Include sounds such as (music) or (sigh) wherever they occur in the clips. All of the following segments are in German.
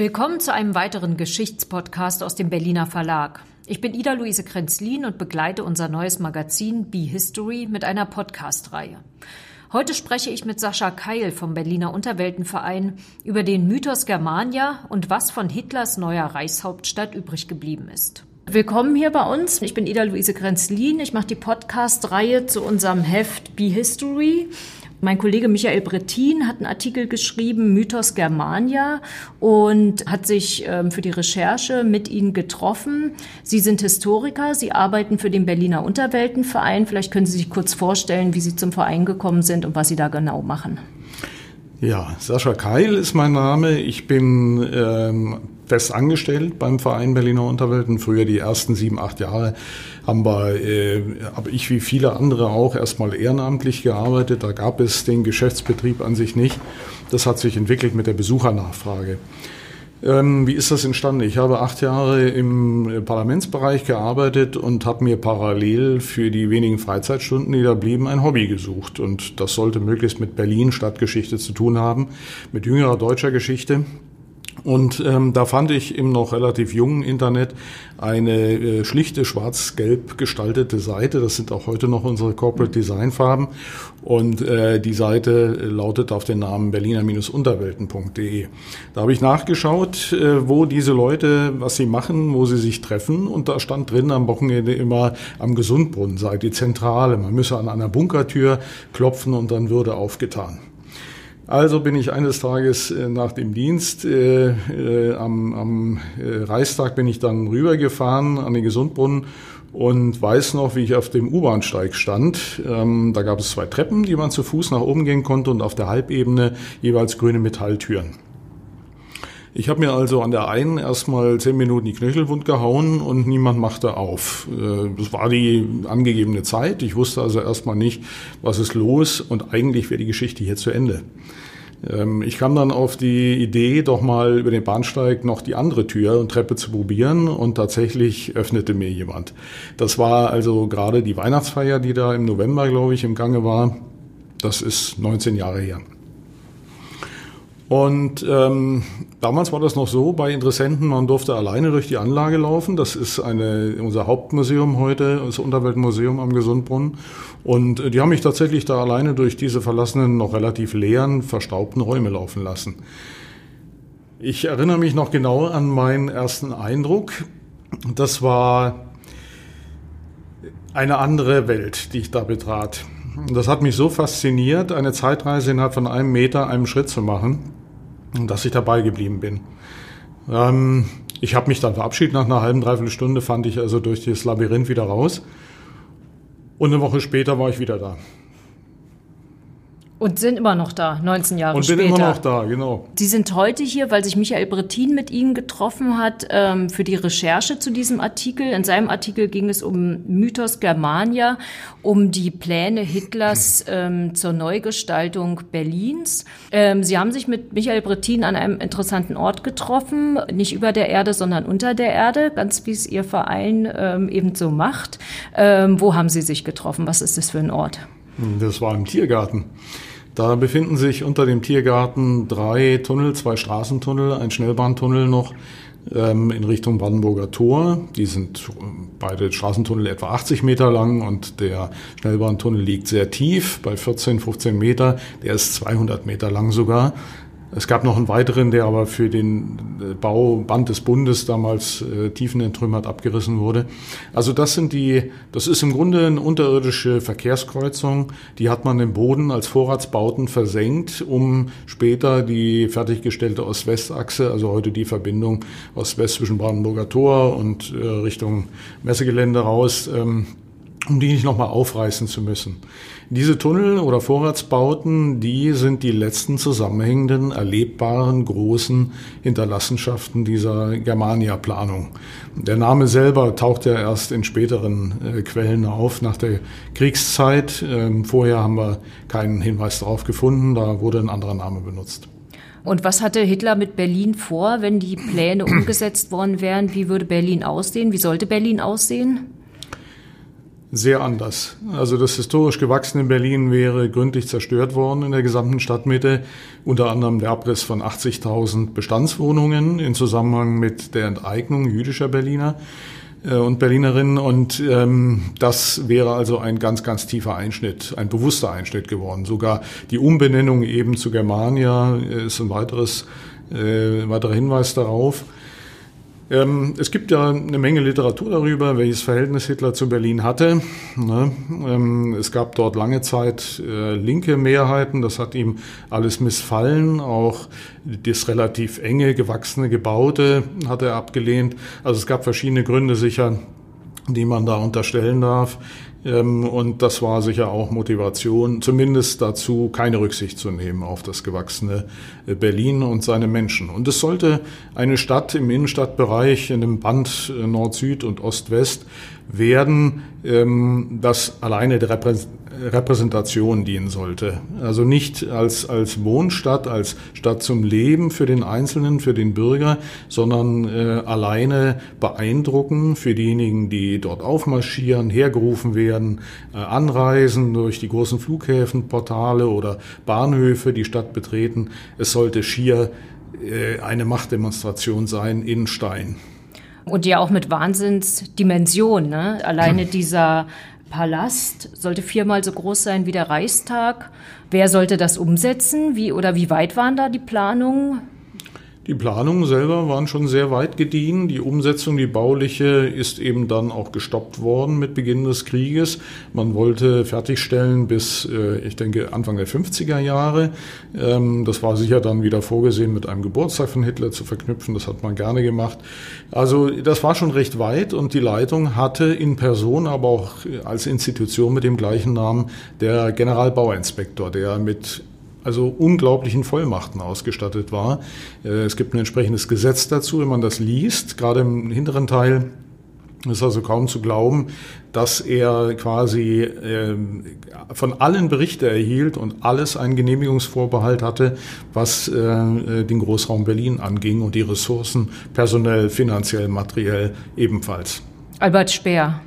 Willkommen zu einem weiteren Geschichtspodcast aus dem Berliner Verlag. Ich bin Ida-Luise Krenzlin und begleite unser neues Magazin Be History mit einer Podcast-Reihe. Heute spreche ich mit Sascha Keil vom Berliner Unterweltenverein über den Mythos Germania und was von Hitlers neuer Reichshauptstadt übrig geblieben ist. Willkommen hier bei uns. Ich bin Ida-Luise Krenzlin. Ich mache die Podcast-Reihe zu unserem Heft Be History. Mein Kollege Michael Brettin hat einen Artikel geschrieben, Mythos Germania, und hat sich ähm, für die Recherche mit Ihnen getroffen. Sie sind Historiker, Sie arbeiten für den Berliner Unterweltenverein. Vielleicht können Sie sich kurz vorstellen, wie Sie zum Verein gekommen sind und was Sie da genau machen. Ja, Sascha Keil ist mein Name. Ich bin ähm, fest angestellt beim Verein Berliner Unterwelten. Früher die ersten sieben, acht Jahre haben wir, äh, habe ich wie viele andere auch erstmal ehrenamtlich gearbeitet. Da gab es den Geschäftsbetrieb an sich nicht. Das hat sich entwickelt mit der Besuchernachfrage. Ähm, wie ist das entstanden? Ich habe acht Jahre im Parlamentsbereich gearbeitet und habe mir parallel für die wenigen Freizeitstunden, die da blieben, ein Hobby gesucht. Und das sollte möglichst mit Berlin Stadtgeschichte zu tun haben, mit jüngerer deutscher Geschichte. Und ähm, da fand ich im noch relativ jungen Internet eine äh, schlichte schwarz-gelb gestaltete Seite. Das sind auch heute noch unsere Corporate Design Farben. Und äh, die Seite lautet auf den Namen berliner-unterwelten.de. Da habe ich nachgeschaut, äh, wo diese Leute, was sie machen, wo sie sich treffen. Und da stand drin am Wochenende immer am Gesundbrunnen sei die Zentrale. Man müsse an einer Bunkertür klopfen und dann würde aufgetan. Also bin ich eines Tages äh, nach dem Dienst äh, äh, am, am äh, Reichstag bin ich dann rübergefahren an den Gesundbrunnen und weiß noch, wie ich auf dem U-Bahnsteig stand. Ähm, da gab es zwei Treppen, die man zu Fuß nach oben gehen konnte und auf der Halbebene jeweils grüne Metalltüren. Ich habe mir also an der einen erstmal zehn Minuten die Knöchel wund gehauen und niemand machte auf. Äh, das war die angegebene Zeit. Ich wusste also erstmal nicht, was ist los und eigentlich wäre die Geschichte hier zu Ende. Ähm, ich kam dann auf die Idee, doch mal über den Bahnsteig noch die andere Tür und Treppe zu probieren und tatsächlich öffnete mir jemand. Das war also gerade die Weihnachtsfeier, die da im November, glaube ich, im Gange war. Das ist 19 Jahre her. Und ähm, damals war das noch so bei Interessenten, man durfte alleine durch die Anlage laufen. Das ist eine, unser Hauptmuseum heute, das Unterweltmuseum am Gesundbrunnen. Und äh, die haben mich tatsächlich da alleine durch diese verlassenen, noch relativ leeren, verstaubten Räume laufen lassen. Ich erinnere mich noch genau an meinen ersten Eindruck. Das war eine andere Welt, die ich da betrat. Das hat mich so fasziniert, eine Zeitreise innerhalb von einem Meter, einem Schritt zu machen dass ich dabei geblieben bin. Ähm, ich habe mich dann verabschiedet nach einer halben, dreiviertel Stunde, fand ich also durch das Labyrinth wieder raus. Und eine Woche später war ich wieder da. Und sind immer noch da, 19 Jahre Und später. Und bin immer noch da, genau. Sie sind heute hier, weil sich Michael Brettin mit Ihnen getroffen hat ähm, für die Recherche zu diesem Artikel. In seinem Artikel ging es um Mythos Germania, um die Pläne Hitlers ähm, zur Neugestaltung Berlins. Ähm, Sie haben sich mit Michael Brettin an einem interessanten Ort getroffen, nicht über der Erde, sondern unter der Erde, ganz wie es Ihr Verein ähm, eben so macht. Ähm, wo haben Sie sich getroffen? Was ist das für ein Ort? Das war im Tiergarten. Da befinden sich unter dem Tiergarten drei Tunnel, zwei Straßentunnel, ein Schnellbahntunnel noch ähm, in Richtung Brandenburger Tor. Die sind beide Straßentunnel etwa 80 Meter lang und der Schnellbahntunnel liegt sehr tief bei 14, 15 Meter. Der ist 200 Meter lang sogar. Es gab noch einen weiteren, der aber für den äh, Bauband des Bundes damals äh, tiefenentrümmert abgerissen wurde. Also das sind die, das ist im Grunde eine unterirdische Verkehrskreuzung. Die hat man im Boden als Vorratsbauten versenkt, um später die fertiggestellte Ost-West-Achse, also heute die Verbindung Ost-West zwischen Brandenburger Tor und äh, Richtung Messegelände raus, ähm, um die nicht nochmal aufreißen zu müssen. Diese Tunnel oder Vorratsbauten, die sind die letzten zusammenhängenden, erlebbaren, großen Hinterlassenschaften dieser Germania-Planung. Der Name selber taucht ja erst in späteren äh, Quellen auf, nach der Kriegszeit. Ähm, vorher haben wir keinen Hinweis darauf gefunden, da wurde ein anderer Name benutzt. Und was hatte Hitler mit Berlin vor, wenn die Pläne umgesetzt worden wären? Wie würde Berlin aussehen? Wie sollte Berlin aussehen? Sehr anders. Also das historisch gewachsene Berlin wäre gründlich zerstört worden in der gesamten Stadtmitte. Unter anderem der Abriss von 80.000 Bestandswohnungen in Zusammenhang mit der Enteignung jüdischer Berliner äh, und Berlinerinnen. Und ähm, das wäre also ein ganz, ganz tiefer Einschnitt, ein bewusster Einschnitt geworden. Sogar die Umbenennung eben zu Germania ist ein weiteres, äh, weiterer Hinweis darauf. Ähm, es gibt ja eine Menge Literatur darüber, welches Verhältnis Hitler zu Berlin hatte. Ne? Ähm, es gab dort lange Zeit äh, linke Mehrheiten, das hat ihm alles missfallen. Auch das relativ enge, gewachsene Gebaute hat er abgelehnt. Also es gab verschiedene Gründe sicher, die man da unterstellen darf. Ähm, und das war sicher auch Motivation, zumindest dazu, keine Rücksicht zu nehmen auf das gewachsene äh, Berlin und seine Menschen. Und es sollte eine Stadt im Innenstadtbereich, in dem Band äh, Nord-Süd und Ost-West werden, ähm, das alleine der Repräsentation dienen sollte. Also nicht als, als Wohnstadt, als Stadt zum Leben für den Einzelnen, für den Bürger, sondern äh, alleine beeindrucken für diejenigen, die dort aufmarschieren, hergerufen werden, äh, anreisen durch die großen Flughäfen, Portale oder Bahnhöfe, die Stadt betreten. Es sollte schier äh, eine Machtdemonstration sein in Stein. Und ja auch mit Wahnsinnsdimension. Ne? Alleine dieser Palast sollte viermal so groß sein wie der Reichstag. Wer sollte das umsetzen? Wie oder wie weit waren da die Planungen? Die Planungen selber waren schon sehr weit gediehen. Die Umsetzung, die bauliche, ist eben dann auch gestoppt worden mit Beginn des Krieges. Man wollte fertigstellen bis, äh, ich denke, Anfang der 50er Jahre. Ähm, das war sicher dann wieder vorgesehen, mit einem Geburtstag von Hitler zu verknüpfen. Das hat man gerne gemacht. Also das war schon recht weit und die Leitung hatte in Person, aber auch als Institution mit dem gleichen Namen der Generalbauinspektor, der mit also unglaublichen Vollmachten ausgestattet war. Äh, es gibt ein entsprechendes Gesetz dazu, wenn man das liest, gerade im hinteren Teil. ist also kaum zu glauben, dass er quasi äh, von allen Berichte erhielt und alles einen Genehmigungsvorbehalt hatte, was äh, den Großraum Berlin anging und die Ressourcen personell, finanziell, materiell ebenfalls. Albert Speer.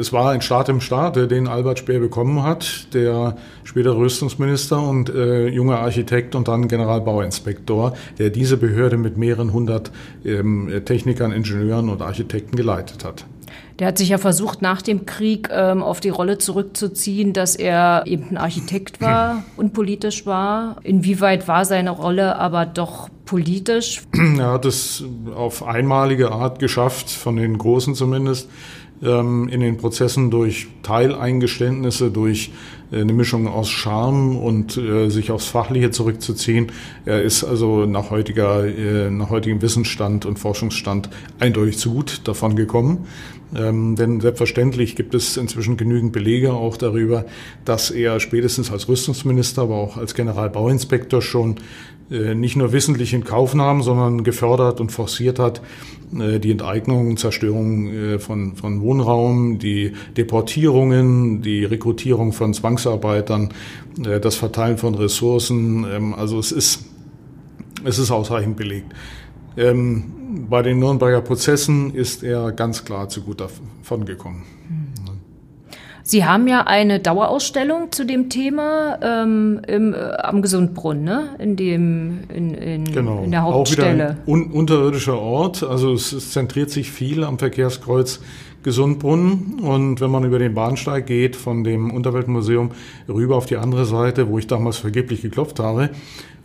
Es war ein Staat im Staate, den Albert Speer bekommen hat, der spätere Rüstungsminister und äh, junger Architekt und dann Generalbauinspektor, der diese Behörde mit mehreren hundert ähm, Technikern, Ingenieuren und Architekten geleitet hat. Der hat sich ja versucht, nach dem Krieg ähm, auf die Rolle zurückzuziehen, dass er eben ein Architekt war, (clears throat) unpolitisch war. Inwieweit war seine Rolle aber doch politisch? Er hat es auf einmalige Art geschafft, von den Großen zumindest, in den Prozessen durch Teileingeständnisse, durch eine Mischung aus Charme und äh, sich aufs Fachliche zurückzuziehen. Er ist also nach heutiger, äh, nach heutigem Wissensstand und Forschungsstand eindeutig zu gut davon gekommen. Ähm, denn selbstverständlich gibt es inzwischen genügend Belege auch darüber, dass er spätestens als Rüstungsminister, aber auch als Generalbauinspektor schon äh, nicht nur wissentlich in Kauf nahm, sondern gefördert und forciert hat, äh, die Enteignung, Zerstörung äh, von, von Wohnraum, die Deportierungen, die Rekrutierung von Zwangsarbeitern, das Verteilen von Ressourcen. Ähm, also es ist, es ist ausreichend belegt. Ähm, bei den Nürnberger Prozessen ist er ganz klar zu gut davon gekommen. Sie haben ja eine Dauerausstellung zu dem Thema ähm, im, äh, am Gesundbrunnen, ne? in, dem, in, in, genau. in der Hauptstelle. Auch wieder ein un unterirdischer Ort. Also es, es zentriert sich viel am Verkehrskreuz Gesundbrunnen. Und wenn man über den Bahnsteig geht, von dem Unterweltmuseum rüber auf die andere Seite, wo ich damals vergeblich geklopft habe,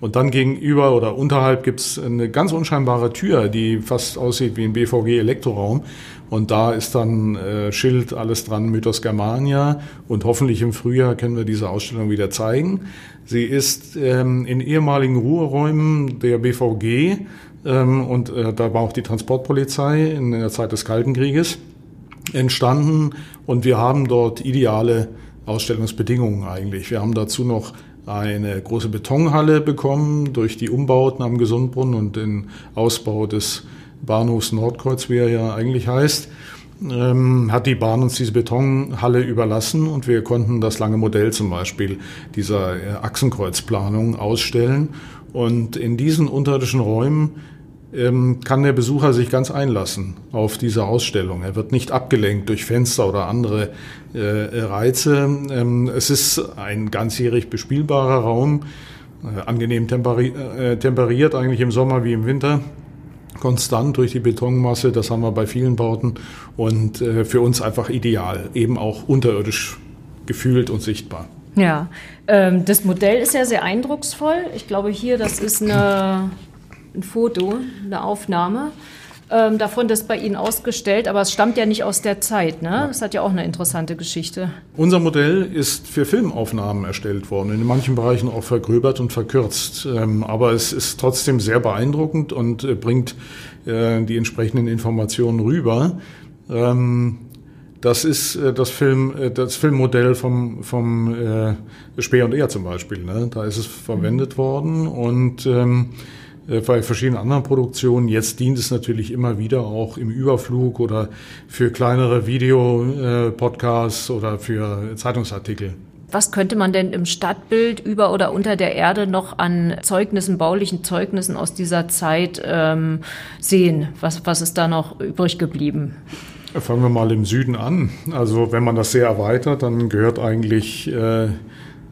und dann gegenüber oder unterhalb gibt's eine ganz unscheinbare Tür, die fast aussieht wie ein BVG-Elektroraum. Und da ist dann äh, Schild, alles dran, Mythos Germania. Und hoffentlich im Frühjahr können wir diese Ausstellung wieder zeigen. Sie ist ähm, in ehemaligen Ruheräumen der BVG ähm, und äh, da war auch die Transportpolizei in der Zeit des Kalten Krieges entstanden. Und wir haben dort ideale Ausstellungsbedingungen eigentlich. Wir haben dazu noch eine große Betonhalle bekommen durch die Umbauten am Gesundbrunnen und den Ausbau des Bahnhofs Nordkreuz, wie er ja eigentlich heißt, ähm, hat die Bahn uns diese Betonhalle überlassen und wir konnten das lange Modell zum Beispiel dieser äh, Achsenkreuzplanung ausstellen. Und in diesen unterirdischen Räumen kann der Besucher sich ganz einlassen auf diese Ausstellung. Er wird nicht abgelenkt durch Fenster oder andere äh, Reize. Ähm, es ist ein ganzjährig bespielbarer Raum, äh, angenehm äh, temperiert eigentlich im Sommer wie im Winter konstant durch die Betonmasse. Das haben wir bei vielen Bauten und äh, für uns einfach ideal, eben auch unterirdisch gefühlt und sichtbar. Ja, ähm, das Modell ist ja sehr eindrucksvoll. Ich glaube hier, das ist eine, ein Foto, eine Aufnahme ähm, davon, das bei Ihnen ausgestellt, aber es stammt ja nicht aus der Zeit. Ne? Das hat ja auch eine interessante Geschichte. Unser Modell ist für Filmaufnahmen erstellt worden, in manchen Bereichen auch vergröbert und verkürzt. Ähm, aber es ist trotzdem sehr beeindruckend und äh, bringt äh, die entsprechenden Informationen rüber. Ähm, das ist äh, das Film, äh, das Filmmodell vom, vom äh, Speer und Ehr zum Beispiel. Ne? Da ist es verwendet mhm. worden und ähm, äh, bei verschiedenen anderen Produktionen. Jetzt dient es natürlich immer wieder auch im Überflug oder für kleinere Videopodcasts oder für Zeitungsartikel. Was könnte man denn im Stadtbild über oder unter der Erde noch an Zeugnissen, baulichen Zeugnissen aus dieser Zeit ähm, sehen? Was, was ist da noch übrig geblieben? Fangen wir mal im Süden an. Also wenn man das sehr erweitert, dann gehört eigentlich äh,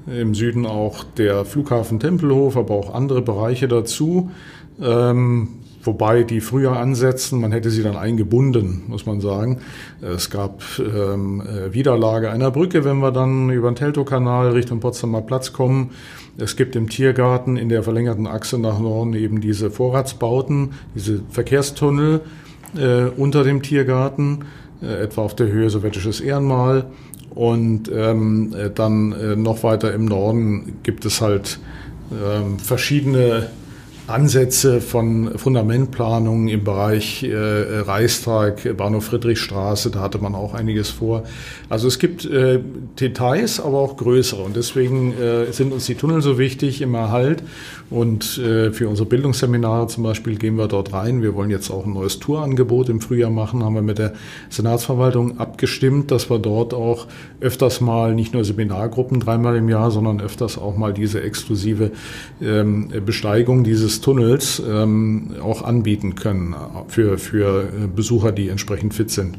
im Süden auch der Flughafen Tempelhof, aber auch andere Bereiche dazu. Ähm, wobei die früher ansetzen, man hätte sie dann eingebunden, muss man sagen. Es gab ähm, äh, Widerlage einer Brücke, wenn wir dann über den Teltow-Kanal Richtung Potsdamer Platz kommen. Es gibt im Tiergarten in der verlängerten Achse nach Norden eben diese Vorratsbauten, diese Verkehrstunnel äh, unter dem Tiergarten, äh, etwa auf der Höhe Sowjetisches Ehrenmal. Und ähm, äh, dann äh, noch weiter im Norden gibt es halt ähm, verschiedene Ansätze von Fundamentplanungen im Bereich äh, Reichstag, Bahnhof Friedrichstraße, da hatte man auch einiges vor. Also es gibt äh, Details, aber auch größere und deswegen äh, sind uns die Tunnel so wichtig im Erhalt und äh, für unsere Bildungsseminare zum Beispiel gehen wir dort rein. Wir wollen jetzt auch ein neues Tourangebot im Frühjahr machen, haben wir mit der Senatsverwaltung abgestimmt, dass wir dort auch öfters mal nicht nur Seminargruppen dreimal im Jahr, sondern öfters auch mal diese exklusive ähm, Besteigung dieses Tunnels ähm, auch anbieten können für, für Besucher, die entsprechend fit sind.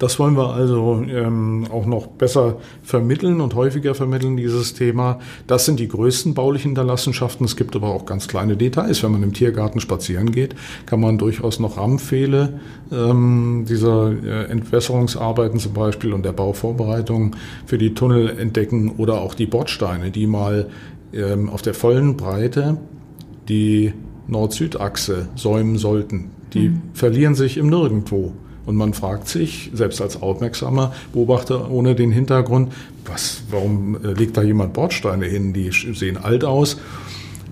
Das wollen wir also ähm, auch noch besser vermitteln und häufiger vermitteln, dieses Thema. Das sind die größten baulichen Hinterlassenschaften. Es gibt aber auch ganz kleine Details. Wenn man im Tiergarten spazieren geht, kann man durchaus noch Rahmenpfähle ähm, dieser äh, Entwässerungsarbeiten zum Beispiel und der Bauvorbereitung für die Tunnel entdecken oder auch die Bordsteine, die mal ähm, auf der vollen Breite die Nord-Süd-Achse säumen sollten. Die mhm. verlieren sich im Nirgendwo. Und man fragt sich, selbst als aufmerksamer Beobachter ohne den Hintergrund, was, warum äh, legt da jemand Bordsteine hin? Die sehen alt aus.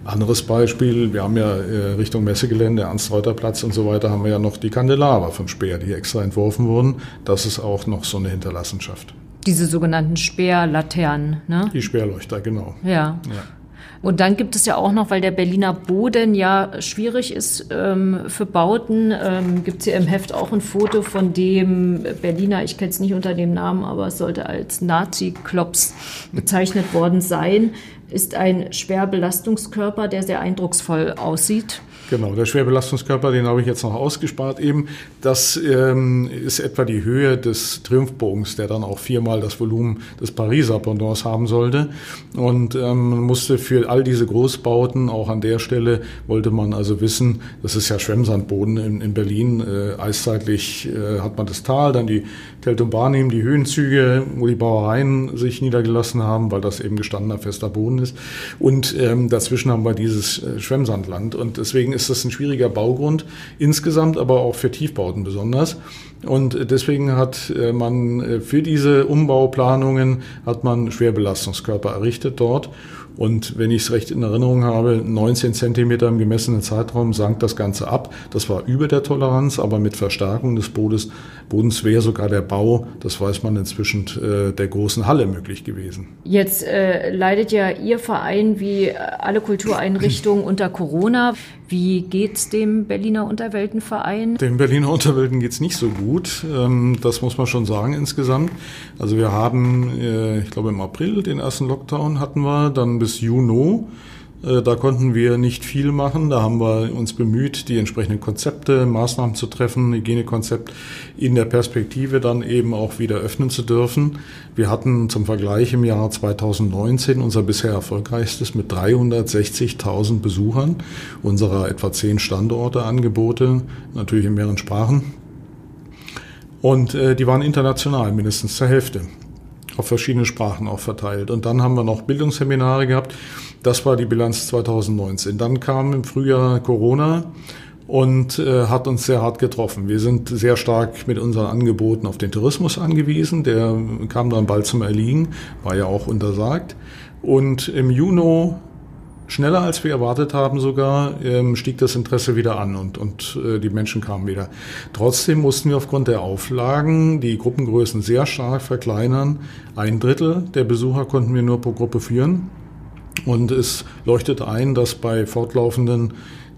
Anderes Beispiel, wir haben ja äh, Richtung Messegelände, Ernst-Reuter-Platz und so weiter, haben wir ja noch die Kandelaber von Speer, die extra entworfen wurden. Das ist auch noch so eine Hinterlassenschaft. Diese sogenannten Speerlaternen, ne? Die Speerleuchter, genau. Ja. ja. Und dann gibt es ja auch noch, weil der Berliner Boden ja schwierig ist ähm, für Bauten, ähm, gibt es hier im Heft auch ein Foto von dem Berliner, ich kenne es nicht unter dem Namen, aber es sollte als Nazi-Klops bezeichnet worden sein, ist ein Schwerbelastungskörper, der sehr eindrucksvoll aussieht. Genau, der Schwerbelastungskörper, den habe ich jetzt noch ausgespart eben. Das ähm, ist etwa die Höhe des Triumphbogens, der dann auch viermal das Volumen des Pariser Pendants haben sollte. Und ähm, man musste für all diese Großbauten, auch an der Stelle, wollte man also wissen, das ist ja Schwemmsandboden in, in Berlin, äh, eiszeitlich äh, hat man das Tal, dann die Teltum Barnim, die Höhenzüge, wo die Bauereien sich niedergelassen haben, weil das eben gestandener fester Boden ist. Und ähm, dazwischen haben wir dieses äh, Schwemmsandland. Und deswegen ist das ein schwieriger Baugrund insgesamt, aber auch für Tiefbauten besonders. Und deswegen hat äh, man äh, für diese Umbauplanungen hat man Schwerbelastungskörper errichtet dort. Und wenn ich es recht in Erinnerung habe, 19 Zentimeter im gemessenen Zeitraum sank das Ganze ab. Das war über der Toleranz, aber mit Verstärkung des Bodens, Bodens wäre sogar der Bau, das weiß man inzwischen, äh, der großen Halle möglich gewesen. Jetzt äh, leidet ja Ihr Verein wie alle Kultureinrichtungen unter Corona. Wie geht's dem Berliner Unterweltenverein? Dem Berliner Unterwelten geht's nicht so gut. Ähm, das muss man schon sagen insgesamt. Also wir haben, äh, ich glaube im April den ersten Lockdown hatten wir, dann bis Juni da konnten wir nicht viel machen. Da haben wir uns bemüht, die entsprechenden Konzepte, Maßnahmen zu treffen, Hygienekonzept in der Perspektive dann eben auch wieder öffnen zu dürfen. Wir hatten zum Vergleich im Jahr 2019 unser bisher erfolgreichstes mit 360.000 Besuchern unserer etwa zehn Standorte Angebote, natürlich in mehreren Sprachen. Und äh, die waren international, mindestens zur Hälfte auf verschiedene Sprachen auch verteilt. Und dann haben wir noch Bildungsseminare gehabt. Das war die Bilanz 2019. Dann kam im Frühjahr Corona und äh, hat uns sehr hart getroffen. Wir sind sehr stark mit unseren Angeboten auf den Tourismus angewiesen. Der kam dann bald zum Erliegen, war ja auch untersagt. Und im Juni schneller als wir erwartet haben sogar, ähm, stieg das Interesse wieder an und, und äh, die Menschen kamen wieder. Trotzdem mussten wir aufgrund der Auflagen die Gruppengrößen sehr stark verkleinern. Ein Drittel der Besucher konnten wir nur pro Gruppe führen. Und es leuchtet ein, dass bei fortlaufenden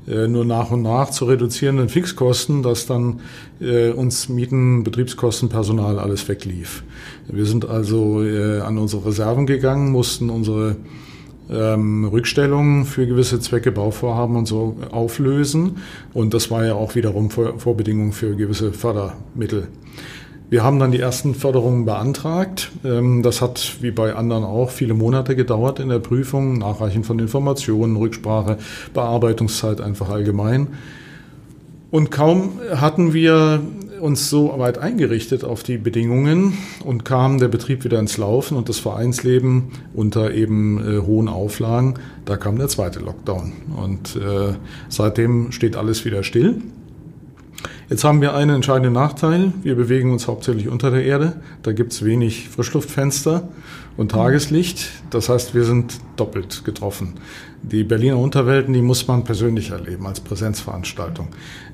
äh, nur nach und nach zu reduzierenden Fixkosten, dass dann äh, uns Mieten, Betriebskosten, Personal alles weglief. Wir sind also äh, an unsere Reserven gegangen, mussten unsere ähm, Rückstellungen für gewisse Zwecke, Bauvorhaben und so auflösen. Und das war ja auch wiederum Vor Vorbedingung für gewisse Fördermittel. Wir haben dann die ersten Förderungen beantragt. Ähm, das hat wie bei anderen auch viele Monate gedauert in der Prüfung, Nachreichen von Informationen, Rücksprache, Bearbeitungszeit einfach allgemein. Und kaum hatten wir uns so weit eingerichtet auf die Bedingungen und kam der Betrieb wieder ins Laufen und das Vereinsleben unter eben äh, hohen Auflagen, da kam der zweite Lockdown. Und äh, seitdem steht alles wieder still. Jetzt haben wir einen entscheidenden Nachteil. Wir bewegen uns hauptsächlich unter der Erde. Da gibt's wenig Frischluftfenster und Tageslicht. Das heißt, wir sind doppelt getroffen. Die Berliner Unterwelten, die muss man persönlich erleben als Präsenzveranstaltung.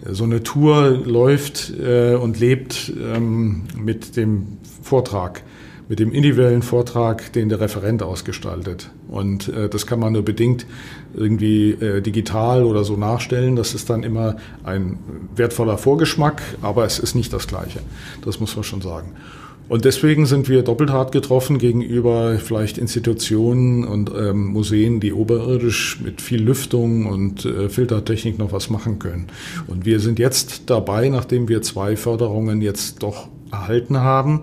So eine Tour läuft äh, und lebt ähm, mit dem Vortrag mit dem individuellen Vortrag, den der Referent ausgestaltet. Und äh, das kann man nur bedingt irgendwie äh, digital oder so nachstellen. Das ist dann immer ein wertvoller Vorgeschmack, aber es ist nicht das Gleiche. Das muss man schon sagen. Und deswegen sind wir doppelt hart getroffen gegenüber vielleicht Institutionen und ähm, Museen, die oberirdisch mit viel Lüftung und äh, Filtertechnik noch was machen können. Und wir sind jetzt dabei, nachdem wir zwei Förderungen jetzt doch erhalten haben,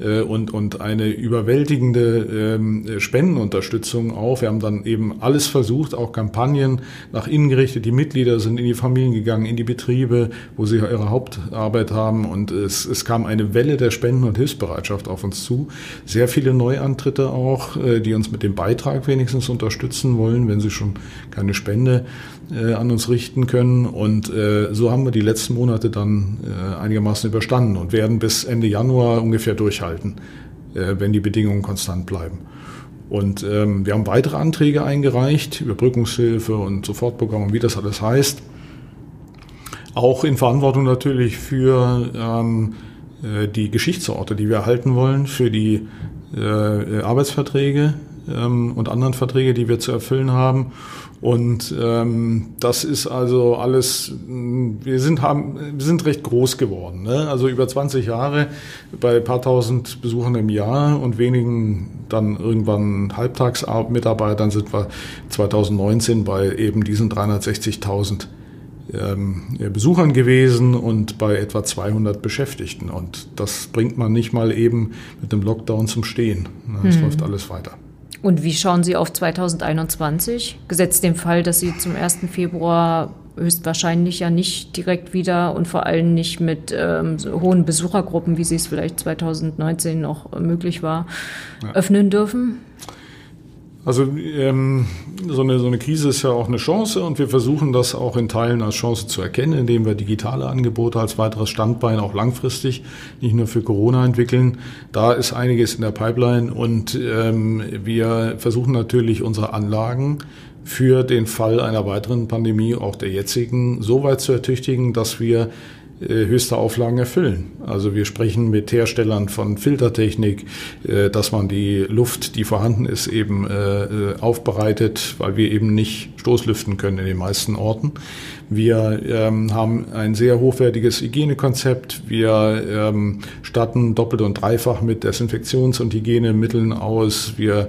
äh, und, und eine überwältigende ähm, Spendenunterstützung auch. Wir haben dann eben alles versucht, auch Kampagnen nach innen gerichtet. Die Mitglieder sind in die Familien gegangen, in die Betriebe, wo sie ihre Hauptarbeit haben und es, es kam eine Welle der Spenden- und Hilfsbereitschaft auf uns zu. Sehr viele Neuantritte auch, äh, die uns mit dem Beitrag wenigstens unterstützen wollen, wenn sie schon keine Spende äh, an uns richten können. Und äh, so haben wir die letzten Monate dann äh, einigermaßen überstanden und werden bis Ende Januar ungefähr durchhalten, äh, wenn die Bedingungen konstant bleiben. Und ähm, wir haben weitere Anträge eingereicht, Überbrückungshilfe und Sofortprogramm und wie das alles heißt. Auch in Verantwortung natürlich für ähm, äh, die Geschichtsorte, die wir erhalten wollen, für die äh, Arbeitsverträge ähm, und anderen Verträge, die wir zu erfüllen haben und ähm, das ist also alles, wir sind, haben, wir sind recht groß geworden. Ne? Also über 20 Jahre bei ein paar tausend Besuchern im Jahr und wenigen dann irgendwann Halbtagsmitarbeitern sind wir 2019 bei eben diesen 360.000 ähm, Besuchern gewesen und bei etwa 200 Beschäftigten. Und das bringt man nicht mal eben mit dem Lockdown zum Stehen. Es hm. läuft alles weiter. Und wie schauen Sie auf 2021? Gesetzt dem Fall, dass Sie zum 1. Februar höchstwahrscheinlich ja nicht direkt wieder und vor allem nicht mit ähm, so hohen Besuchergruppen, wie sie es vielleicht 2019 noch möglich war, ja. öffnen dürfen? Also ähm, so, eine, so eine Krise ist ja auch eine Chance und wir versuchen das auch in Teilen als Chance zu erkennen, indem wir digitale Angebote als weiteres Standbein auch langfristig, nicht nur für Corona entwickeln. Da ist einiges in der Pipeline und ähm, wir versuchen natürlich unsere Anlagen für den Fall einer weiteren Pandemie, auch der jetzigen, so weit zu ertüchtigen, dass wir höchste Auflagen erfüllen. Also wir sprechen mit Herstellern von Filtertechnik, äh, dass man die Luft, die vorhanden ist, eben äh, aufbereitet, weil wir eben nicht Stoßlüften können in den meisten Orten. Wir ähm, haben ein sehr hochwertiges Hygienekonzept. Wir ähm, statten doppelt und dreifach mit Desinfektions- und Hygienemitteln aus. Wir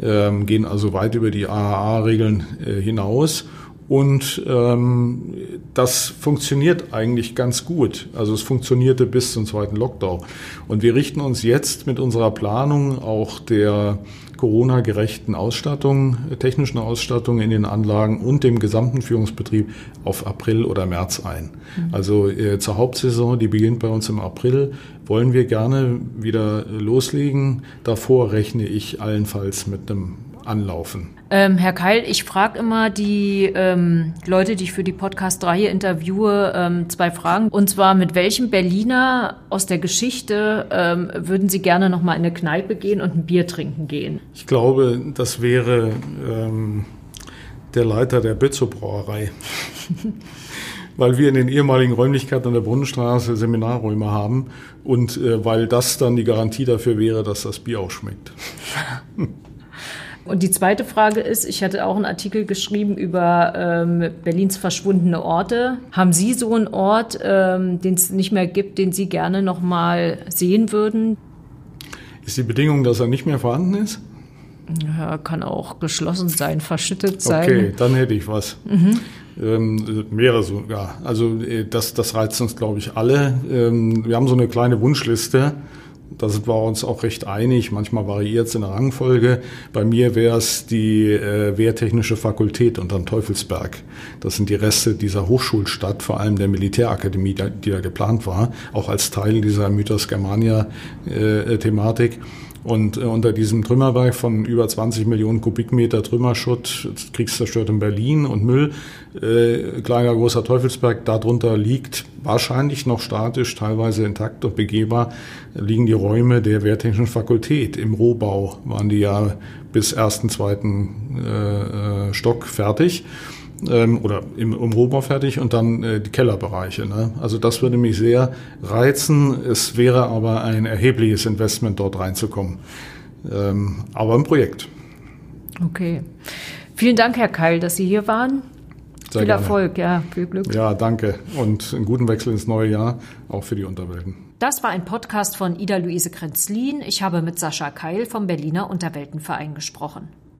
ähm, gehen also weit über die AHA-Regeln äh, hinaus. Und ähm, das funktioniert eigentlich ganz gut. Also es funktionierte bis zum zweiten Lockdown. Und wir richten uns jetzt mit unserer Planung auch der Corona-gerechten Ausstattung, technischen Ausstattung in den Anlagen und dem gesamten Führungsbetrieb auf April oder März ein. Mhm. Also äh, zur Hauptsaison, die beginnt bei uns im April, wollen wir gerne wieder loslegen. Davor rechne ich allenfalls mit einem Anlaufen. Ähm, Herr Keil, ich frage immer die ähm, Leute, die ich für die Podcast-Reihe interviewe, ähm, zwei Fragen. Und zwar, mit welchem Berliner aus der Geschichte ähm, würden Sie gerne noch mal in eine Kneipe gehen und ein Bier trinken gehen? Ich glaube, das wäre ähm, der Leiter der Bötzow Brauerei. (laughs) weil wir in den ehemaligen Räumlichkeiten an der Brunnenstraße Seminarräume haben und äh, weil das dann die Garantie dafür wäre, dass das Bier auch schmeckt. (laughs) Und die zweite Frage ist, ich hatte auch einen Artikel geschrieben über ähm, Berlins verschwundene Orte. Haben Sie so einen Ort, ähm, den es nicht mehr gibt, den Sie gerne noch mal sehen würden? Ist die Bedingung, dass er nicht mehr vorhanden ist? Ja, kann auch geschlossen sein, verschüttet sein. Okay, dann hätte ich was. Mhm. Ähm, wäre so, ja. Also äh, das, das reizt uns, glaube ich, alle. Ähm, wir haben so eine kleine Wunschliste da sind wir uns auch recht einig. Manchmal variiert es in der Rangfolge. Bei mir wäre es die äh, Wehrtechnische Fakultät unterm Teufelsberg. Das sind die Reste dieser Hochschulstadt, vor allem der Militärakademie, die da geplant war, auch als Teil dieser Mythos Germania-Thematik. Äh, und äh, unter diesem Trümmerberg von über 20 Millionen Kubikmeter Trümmerschutt, kriegszerstört in Berlin und Müll, äh, kleiner großer Teufelsberg, darunter liegt wahrscheinlich noch statisch, teilweise intakt und begehbar, liegen die Räume der Wehrtechnischen Fakultät. Im Rohbau waren die ja bis ersten, zweiten äh, äh Stock fertig ähm, oder im, im Rohbau fertig und dann äh, die Kellerbereiche. Ne? Also das würde mich sehr reizen. Es wäre aber ein erhebliches Investment, dort reinzukommen. Ähm, aber ein Projekt. Okay. Vielen Dank, Herr Keil, dass Sie hier waren. Sehr viel gerne. Erfolg, ja, viel Glück. Ja, danke. Und einen guten Wechsel ins neue Jahr, auch für die Unterwelten. Das war ein Podcast von Ida-Luise Krenzlin. Ich habe mit Sascha Keil vom Berliner Unterweltenverein gesprochen.